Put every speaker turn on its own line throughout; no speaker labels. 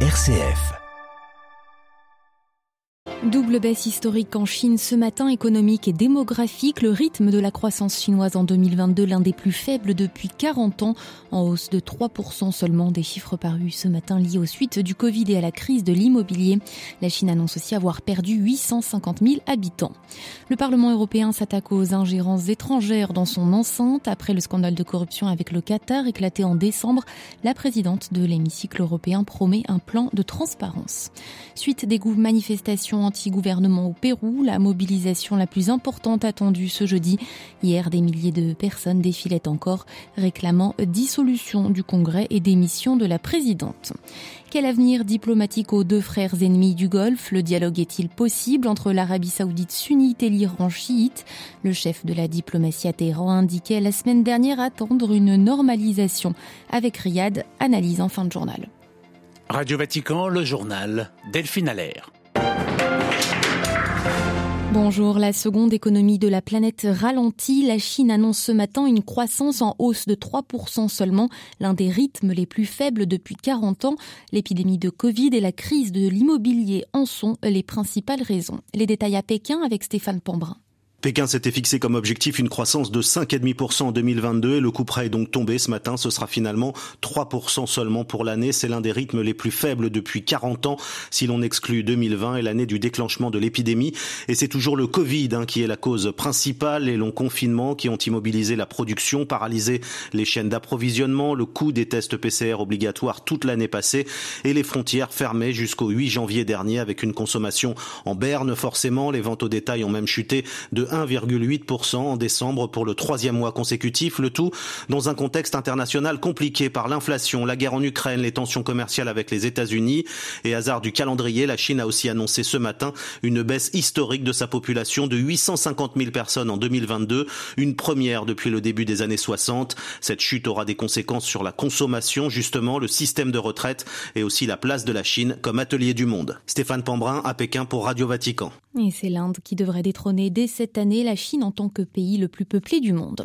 RCF.
Double baisse historique en Chine ce matin, économique et démographique. Le rythme de la croissance chinoise en 2022, l'un des plus faibles depuis 40 ans, en hausse de 3% seulement. Des chiffres parus ce matin liés aux suites du Covid et à la crise de l'immobilier. La Chine annonce aussi avoir perdu 850 000 habitants. Le Parlement européen s'attaque aux ingérences étrangères dans son enceinte. Après le scandale de corruption avec le Qatar éclaté en décembre, la présidente de l'hémicycle européen promet un plan de transparence. Suite des manifestations anti-gouvernement au Pérou, la mobilisation la plus importante attendue ce jeudi. Hier, des milliers de personnes défilaient encore, réclamant dissolution du Congrès et démission de la présidente. Quel avenir diplomatique aux deux frères ennemis du Golfe? Le dialogue est-il possible entre l'Arabie saoudite sunnite et l'Iran chiite? Le chef de la diplomatie à Téhéran indiquait la semaine dernière attendre une normalisation avec Riyad, analyse en fin de journal.
Radio Vatican, le journal Delphine Allaire.
Bonjour, la seconde économie de la planète ralentit. La Chine annonce ce matin une croissance en hausse de 3% seulement, l'un des rythmes les plus faibles depuis 40 ans. L'épidémie de Covid et la crise de l'immobilier en sont les principales raisons. Les détails à Pékin avec Stéphane Pambrin.
Pékin s'était fixé comme objectif une croissance de 5,5% en 2022 et le coup près est donc tombé ce matin. Ce sera finalement 3% seulement pour l'année. C'est l'un des rythmes les plus faibles depuis 40 ans si l'on exclut 2020 et l'année du déclenchement de l'épidémie. Et c'est toujours le Covid hein, qui est la cause principale. Les longs confinements qui ont immobilisé la production, paralysé les chaînes d'approvisionnement, le coût des tests PCR obligatoires toute l'année passée et les frontières fermées jusqu'au 8 janvier dernier avec une consommation en berne forcément. Les ventes au détail ont même chuté de 1,8% en décembre pour le troisième mois consécutif, le tout dans un contexte international compliqué par l'inflation, la guerre en Ukraine, les tensions commerciales avec les États-Unis et hasard du calendrier, la Chine a aussi annoncé ce matin une baisse historique de sa population de 850 000 personnes en 2022, une première depuis le début des années 60. Cette chute aura des conséquences sur la consommation, justement, le système de retraite et aussi la place de la Chine comme atelier du monde. Stéphane Pambrin à Pékin pour Radio Vatican.
Et c'est l'Inde qui devrait détrôner dès cette année la Chine en tant que pays le plus peuplé du monde.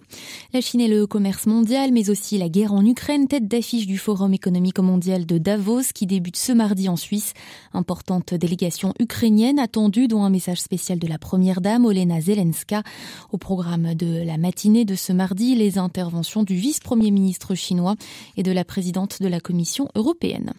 La Chine est le commerce mondial, mais aussi la guerre en Ukraine, tête d'affiche du Forum économique mondial de Davos qui débute ce mardi en Suisse. Importante délégation ukrainienne attendue, dont un message spécial de la première dame, Olena Zelenska. Au programme de la matinée de ce mardi, les interventions du vice-premier ministre chinois et de la présidente de la Commission européenne.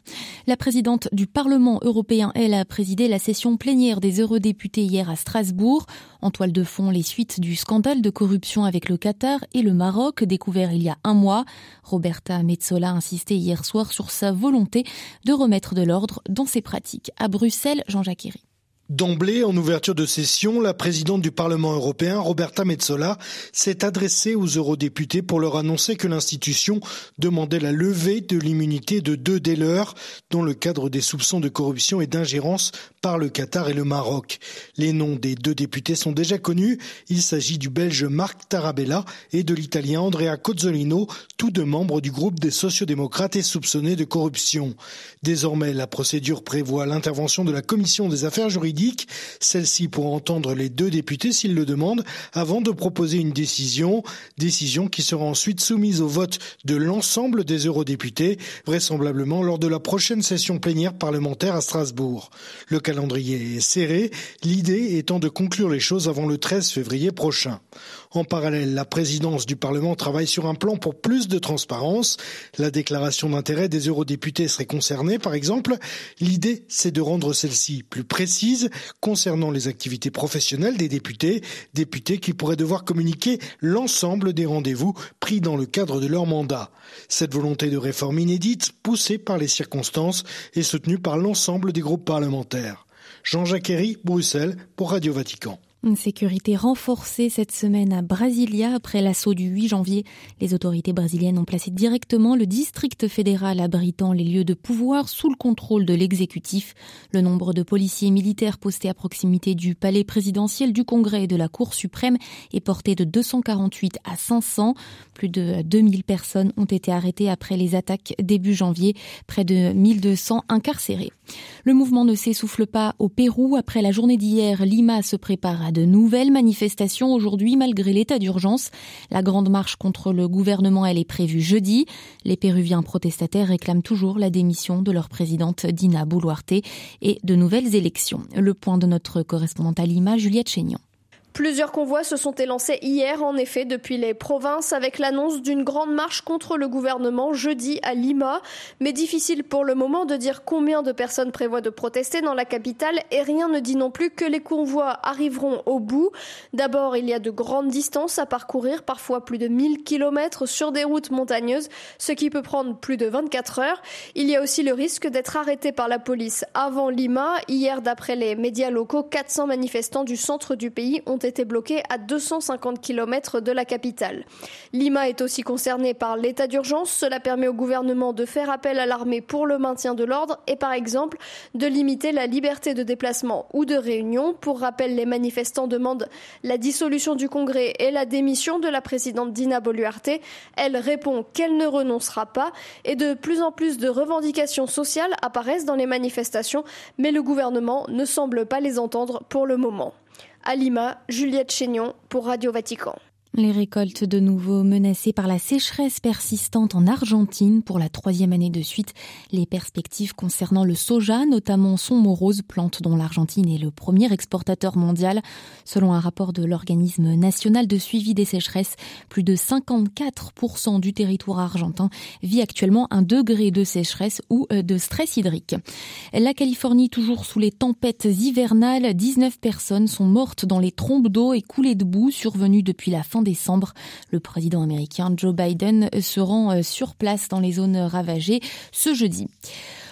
La présidente du Parlement européen, elle, a présidé la session plénière des eurodéputés hier à Strasbourg. En toile de fond, les suites du scandale de corruption avec le Qatar et le Maroc, découvert il y a un mois. Roberta Metsola a insisté hier soir sur sa volonté de remettre de l'ordre dans ses pratiques. À Bruxelles, Jean-Jacques Herry.
D'emblée, en ouverture de session, la présidente du Parlement européen, Roberta Metsola, s'est adressée aux eurodéputés pour leur annoncer que l'institution demandait la levée de l'immunité de deux des leurs, dans le cadre des soupçons de corruption et d'ingérence par le Qatar et le Maroc. Les noms des deux députés sont déjà connus. Il s'agit du Belge Marc Tarabella et de l'Italien Andrea Cozzolino, tous deux membres du groupe des sociodémocrates et soupçonnés de corruption. Désormais, la procédure prévoit l'intervention de la Commission des affaires juridiques celle-ci pour entendre les deux députés s'ils le demandent avant de proposer une décision, décision qui sera ensuite soumise au vote de l'ensemble des eurodéputés, vraisemblablement lors de la prochaine session plénière parlementaire à Strasbourg. Le calendrier est serré, l'idée étant de conclure les choses avant le 13 février prochain. En parallèle, la présidence du Parlement travaille sur un plan pour plus de transparence. La déclaration d'intérêt des eurodéputés serait concernée, par exemple. L'idée, c'est de rendre celle-ci plus précise concernant les activités professionnelles des députés, députés qui pourraient devoir communiquer l'ensemble des rendez-vous pris dans le cadre de leur mandat. Cette volonté de réforme inédite, poussée par les circonstances, est soutenue par l'ensemble des groupes parlementaires. Jean-Jacques Herry, Bruxelles, pour Radio Vatican.
Une sécurité renforcée cette semaine à Brasilia après l'assaut du 8 janvier. Les autorités brésiliennes ont placé directement le district fédéral abritant les lieux de pouvoir sous le contrôle de l'exécutif. Le nombre de policiers militaires postés à proximité du palais présidentiel, du Congrès et de la Cour suprême est porté de 248 à 500. Plus de 2000 personnes ont été arrêtées après les attaques début janvier, près de 1200 incarcérés. Le mouvement ne s'essouffle pas au Pérou. Après la journée d'hier, Lima se prépare à De nouvelles manifestations aujourd'hui malgré l'état d'urgence. La grande marche contre le gouvernement, elle est prévue jeudi. Les Péruviens protestataires réclament toujours la démission de leur présidente Dina Boluarte et de nouvelles élections. Le point de notre correspondante à Lima, Juliette Chénion.
Plusieurs convois se sont élancés hier, en effet, depuis les provinces, avec l'annonce d'une grande marche contre le gouvernement jeudi à Lima. Mais difficile pour le moment de dire combien de personnes prévoient de protester dans la capitale et rien ne dit non plus que les convois arriveront au bout. D'abord, il y a de grandes distances à parcourir, parfois plus de 1000 km sur des routes montagneuses, ce qui peut prendre plus de 24 heures. Il y a aussi le risque d'être arrêté par la police avant Lima. Hier, d'après les médias locaux, 400 manifestants du centre du pays ont été bloqués à 250 km de la capitale. Lima est aussi concernée par l'état d'urgence. Cela permet au gouvernement de faire appel à l'armée pour le maintien de l'ordre et par exemple de limiter la liberté de déplacement ou de réunion. Pour rappel, les manifestants demandent la dissolution du Congrès et la démission de la présidente Dina Boluarte. Elle répond qu'elle ne renoncera pas et de plus en plus de revendications sociales apparaissent dans les manifestations, mais le gouvernement ne semble pas les entendre pour le moment. À Lima, Juliette Chénion pour Radio Vatican.
Les récoltes de nouveau menacées par la sécheresse persistante en Argentine pour la troisième année de suite. Les perspectives concernant le soja, notamment son morose, plante dont l'Argentine est le premier exportateur mondial. Selon un rapport de l'organisme national de suivi des sécheresses, plus de 54% du territoire argentin vit actuellement un degré de sécheresse ou euh, de stress hydrique. La Californie, toujours sous les tempêtes hivernales, 19 personnes sont mortes dans les trompes d'eau et coulées de boue survenues depuis la fin décembre. Le président américain Joe Biden se rend euh, sur place dans les zones ravagées ce jeudi.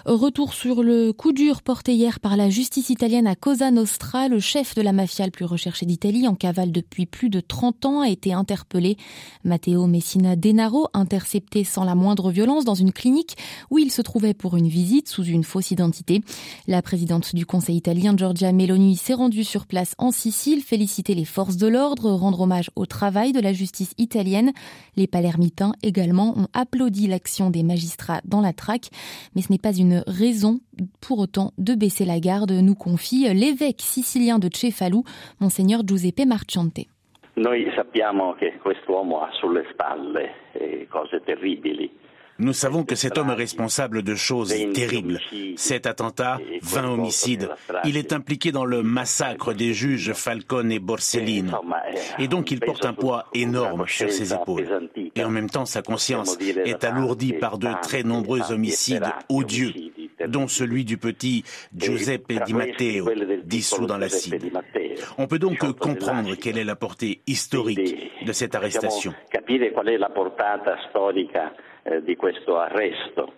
Retour sur le coup dur porté hier par la justice italienne à Cosa Nostra. Le chef de la mafia le plus recherché d'Italie, en cavale depuis plus de 30 ans, a été interpellé. Matteo Messina Denaro, intercepté sans la moindre violence dans une clinique où il se trouvait pour une visite sous une fausse identité. La présidente du Conseil italien, Giorgia Meloni, s'est rendue sur place en Sicile, féliciter les forces de l'ordre, rendre hommage au travail de la justice italienne. Les palermitains également ont applaudi l'action des magistrats dans la traque, mais ce n'est pas une raison pour autant de baisser la garde, nous confie l'évêque sicilien de Cefalù, monseigneur Giuseppe Marciante.
Noi sappiamo che quest'uomo ha sulle spalle eh, cose terribili.
Nous savons que cet homme est responsable de choses terribles. Cet attentat, 20 homicides. Il est impliqué dans le massacre des juges Falcone et Borsellino. Et donc il porte un poids énorme sur ses épaules. Et en même temps, sa conscience est alourdie par de très nombreux homicides odieux, dont celui du petit Giuseppe Di Matteo, dissous dans l'acide. On peut donc comprendre quelle est la portée historique de cette arrestation.
Eh, di questo arresto.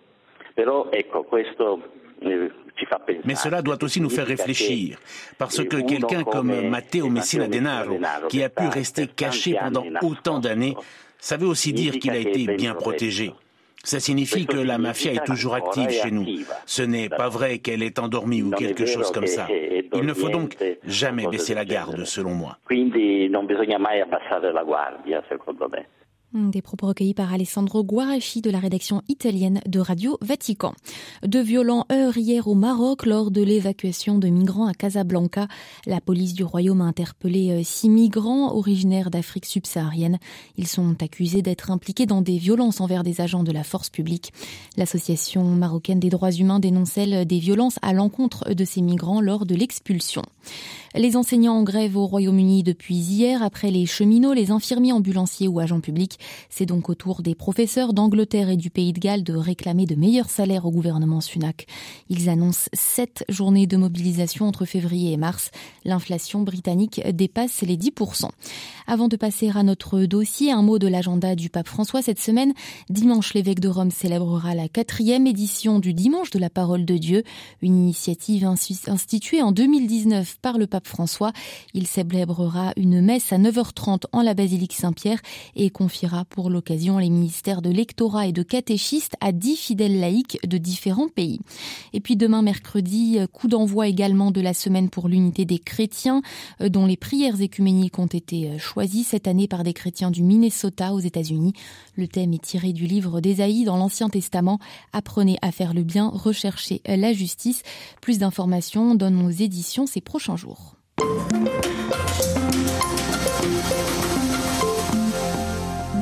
Però ecco, questo eh,
mais cela doit aussi nous faire réfléchir, parce que quelqu'un comme Matteo Messina Denaro, qui a pu rester caché pendant autant d'années, ça veut aussi dire qu'il a été bien protégé. Ça signifie que la mafia est toujours active chez nous. Ce n'est pas vrai qu'elle est endormie ou quelque chose comme ça. Il ne faut donc jamais baisser la garde, selon moi.
Des propos recueillis par Alessandro Guarachi de la rédaction italienne de Radio Vatican. De violents heurts hier au Maroc lors de l'évacuation de migrants à Casablanca. La police du royaume a interpellé euh, six migrants originaires d'Afrique subsaharienne. Ils sont accusés d'être impliqués dans des violences envers des agents de la force publique. L'association marocaine des droits humains dénonce elle des violences à l'encontre de ces migrants lors de l'expulsion. Les enseignants en grève au Royaume-Uni depuis hier après les cheminots, les infirmiers ambulanciers ou agents publics c'est donc au tour des professeurs d'Angleterre et du Pays de Galles de réclamer de meilleurs salaires au gouvernement Sunak. Ils annoncent sept journées de mobilisation entre février et mars. L'inflation britannique dépasse les 10%. Avant de passer à notre dossier, un mot de l'agenda du pape François cette semaine. Dimanche, l'évêque de Rome célébrera la quatrième édition du Dimanche de la Parole de Dieu, une initiative instituée en 2019 par le pape François. Il célébrera une messe à 9h30 en la basilique Saint-Pierre et confiera pour l'occasion les ministères de lectorat et de catéchistes à dix fidèles laïcs de différents pays. Et puis demain mercredi, coup d'envoi également de la semaine pour l'unité des chrétiens, euh, dont les prières écuméniques ont été euh, choisies cette année par des chrétiens du Minnesota aux États-Unis. Le thème est tiré du livre d'Ésaïe dans l'Ancien Testament. Apprenez à faire le bien, recherchez la justice. Plus d'informations dans nos éditions ces prochains jours.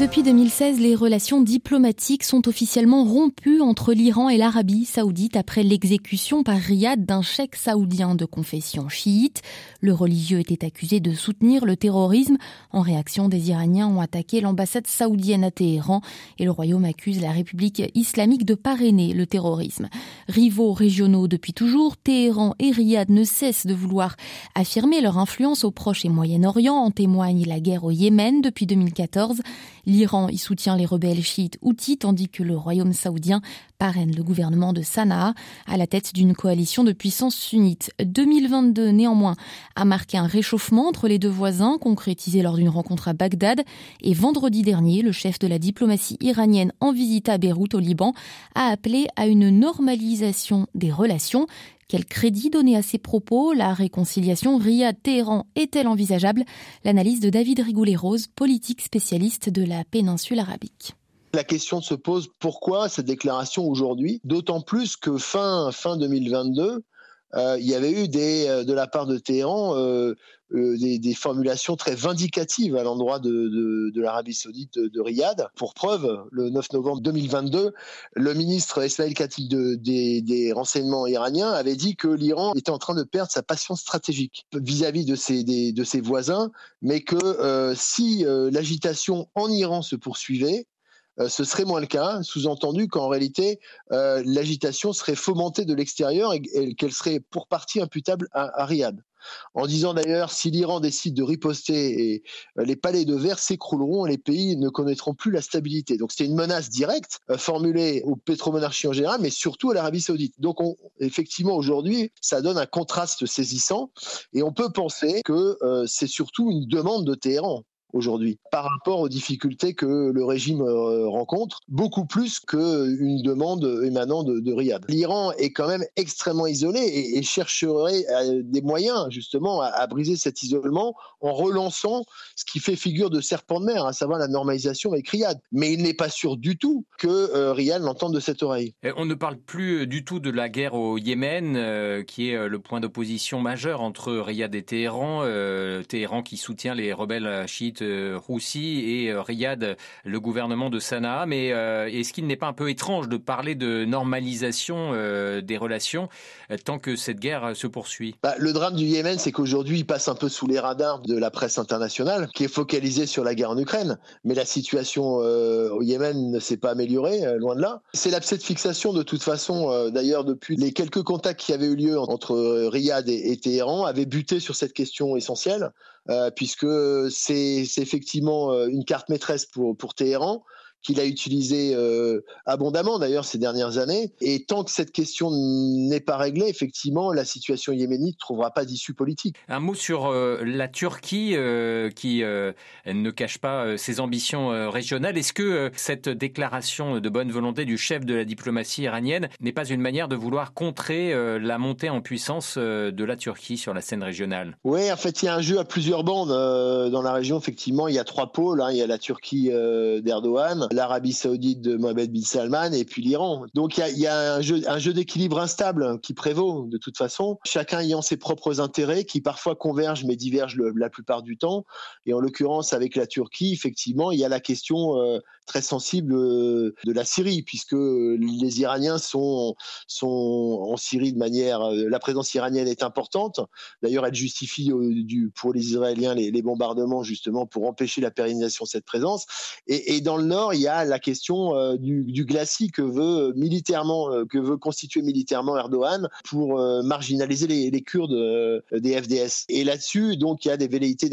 Depuis 2016, les relations diplomatiques sont officiellement rompues entre l'Iran et l'Arabie saoudite après l'exécution par Riyad d'un cheikh saoudien de confession chiite. Le religieux était accusé de soutenir le terrorisme. En réaction, des Iraniens ont attaqué l'ambassade saoudienne à Téhéran et le royaume accuse la République islamique de parrainer le terrorisme. Rivaux régionaux depuis toujours, Téhéran et Riyad ne cessent de vouloir affirmer leur influence au Proche et Moyen-Orient. En témoigne la guerre au Yémen depuis 2014. L'Iran y soutient les rebelles chiites houthis tandis que le royaume saoudien parraine le gouvernement de Sanaa à la tête d'une coalition de puissances sunnites. 2022 néanmoins a marqué un réchauffement entre les deux voisins concrétisé lors d'une rencontre à Bagdad et vendredi dernier, le chef de la diplomatie iranienne en visite à Beyrouth au Liban a appelé à une normalisation des relations quel crédit donner à ces propos? La réconciliation Riyad-Téhéran est-elle envisageable? L'analyse de David Rigoulet-Rose, politique spécialiste de la péninsule arabique.
La question se pose pourquoi cette déclaration aujourd'hui? D'autant plus que fin, fin 2022, euh, il y avait eu des, euh, de la part de Téhéran euh, des, formulations très vindicatives à l'endroit de, l'Arabie saoudite de, Riyad. Pour preuve, le 9 novembre 2022, le ministre Ismail Khatib des, des, renseignements iraniens avait dit que l'Iran était en train de perdre sa passion stratégique vis-à-vis de, ses, de ses voisins, mais que si l'agitation en Iran se poursuivait, euh, ce serait moins le cas, sous-entendu qu'en réalité, euh, l'agitation serait fomentée de l'extérieur et, qu'elle serait pour partie imputable à, Riyad. En disant d'ailleurs, si l'Iran décide de riposter, et, euh, les palais de verre s'écrouleront et les pays ne connaîtront plus la stabilité. Donc c'est une menace directe formulée aux pétromonarchies en général, mais surtout à l'Arabie saoudite. Donc effectivement, aujourd'hui, ça donne un contraste saisissant et on peut penser que c'est surtout une demande de Téhéran aujourd'hui par rapport aux difficultés que le régime euh, rencontre, beaucoup plus qu'une demande émanant de, Riyad. L'Iran est quand même extrêmement isolé et, chercherait euh, des moyens justement à, briser cet isolement en relançant ce qui fait figure de serpent de mer, à savoir la normalisation avec Riyad. Mais il n'est pas sûr du tout que euh, Riyad l'entende de cette oreille.
On ne parle plus du tout de la guerre au Yémen, qui est le point d'opposition majeur entre Riyad et Téhéran. Téhéran qui soutient les rebelles chiites Roussi et euh, Riyad, le gouvernement de Sanaa. Mais euh, est-ce qu'il n'est pas un peu étrange de parler de normalisation euh, des relations tant que cette guerre se poursuit?
Bah, Le drame du Yémen, c'est qu'aujourd'hui, il passe un peu sous les radars de la presse internationale, qui est focalisée sur la guerre en Ukraine. Mais la situation au Yémen ne s'est pas améliorée, loin de là. C'est l'abcès de fixation, de toute façon, d'ailleurs, depuis les quelques contacts qui avaient eu lieu entre Riyad et, Téhéran, avaient buté sur cette question essentielle. Euh, puisque c'est effectivement euh, une carte maîtresse pour Téhéran qu'il a utilisé euh, abondamment d'ailleurs ces dernières années. Et tant que cette question n'est pas réglée, effectivement, la situation yéménite ne trouvera pas d'issue politique.
Un mot sur euh, la Turquie euh, qui ne cache pas ses ambitions régionales. Est-ce que cette déclaration de bonne volonté du chef de la diplomatie iranienne n'est pas une manière de vouloir contrer la montée en puissance de la Turquie sur la scène régionale?
Oui, en fait, il y a un jeu à plusieurs bandes dans la région. Effectivement, il y a trois pôles. Hein. Il y a la Turquie d'Erdogan, l'Arabie Saoudite de Mohamed bin Salman et puis l'Iran. Donc il y a, un jeu, un jeu d'équilibre instable qui prévaut de toute façon, chacun ayant ses propres intérêts qui parfois convergent mais divergent la plupart du temps. Et en l'occurrence avec la Turquie, effectivement, il y a la question euh, très sensible euh, de la Syrie puisque les Iraniens sont sont en Syrie de manière, euh, la présence iranienne est importante. D'ailleurs, elle justifie du, pour les Israéliens les, bombardements justement pour empêcher la pérennisation de cette présence. Et, dans le nord, il y a la question euh, du, du, glacis que veut militairement, euh, que veut constituer militairement Erdogan pour euh, marginaliser les, les Kurdes des FDS. Et là-dessus, donc, il y a des velléités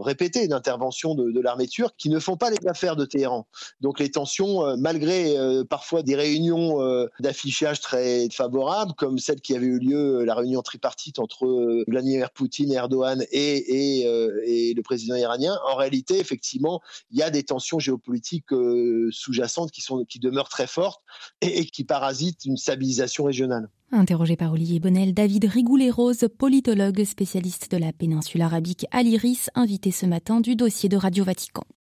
répétées d'intervention de l'armée turque qui ne font pas les affaires de Téhéran. Donc, les tensions, malgré parfois des réunions d'affichage très favorables, comme celle qui avait eu lieu, la réunion tripartite entre Vladimir Poutine, Erdogan et, et, et le président iranien, en réalité, effectivement, il y a des tensions géopolitiques sous-jacentes qui, demeurent très fortes et, qui parasitent une stabilisation régionale.
Interrogé par Olivier Bonnel, David Rigoulet-Rose, politologue spécialiste de la péninsule arabique à l'Iris, invité ce matin du dossier de Radio Vatican.